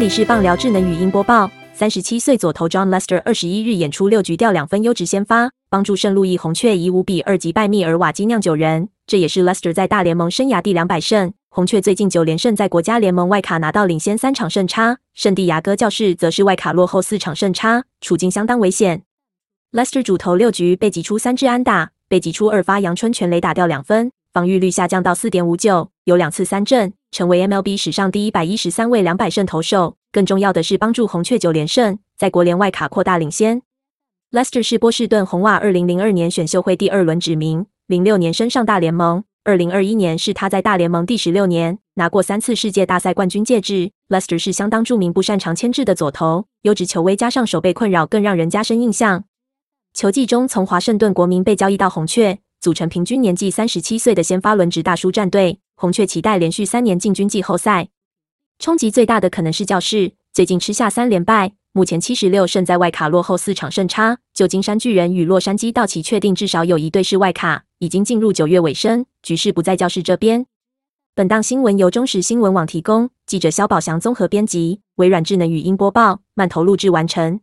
里是棒聊智能语音播报。三十七岁左投 John Lester 二十一日演出六局掉两分，优质先发，帮助圣路易红雀以五比二击败密尔瓦基酿酒人。这也是 Lester 在大联盟生涯第两百胜。红雀最近九连胜，在国家联盟外卡拿到领先三场胜差，圣地亚哥教士则是外卡落后四场胜差，处境相当危险。Lester 主投六局被挤出三支安打，被挤出二发阳春全垒打掉两分，防御率下降到四点五九，有两次三振。成为 MLB 史上第一百一十三位两百胜投手。更重要的是，帮助红雀九连胜，在国联外卡扩大领先。Lester 是波士顿红袜二零零二年选秀会第二轮指名，零六年升上大联盟。二零二一年是他在大联盟第十六年，拿过三次世界大赛冠军戒指。Lester 是相当著名不擅长牵制的左投，优质球威加上手背困扰，更让人加深印象。球季中从华盛顿国民被交易到红雀，组成平均年纪三十七岁的先发轮值大叔战队。红雀期待连续三年进军季后赛，冲击最大的可能是教室。最近吃下三连败，目前七十六胜，在外卡落后四场胜差。旧金山巨人与洛杉矶道奇确定至少有一队是外卡，已经进入九月尾声，局势不在教室这边。本档新闻由中时新闻网提供，记者肖宝祥综合编辑，微软智能语音播报，慢投录制完成。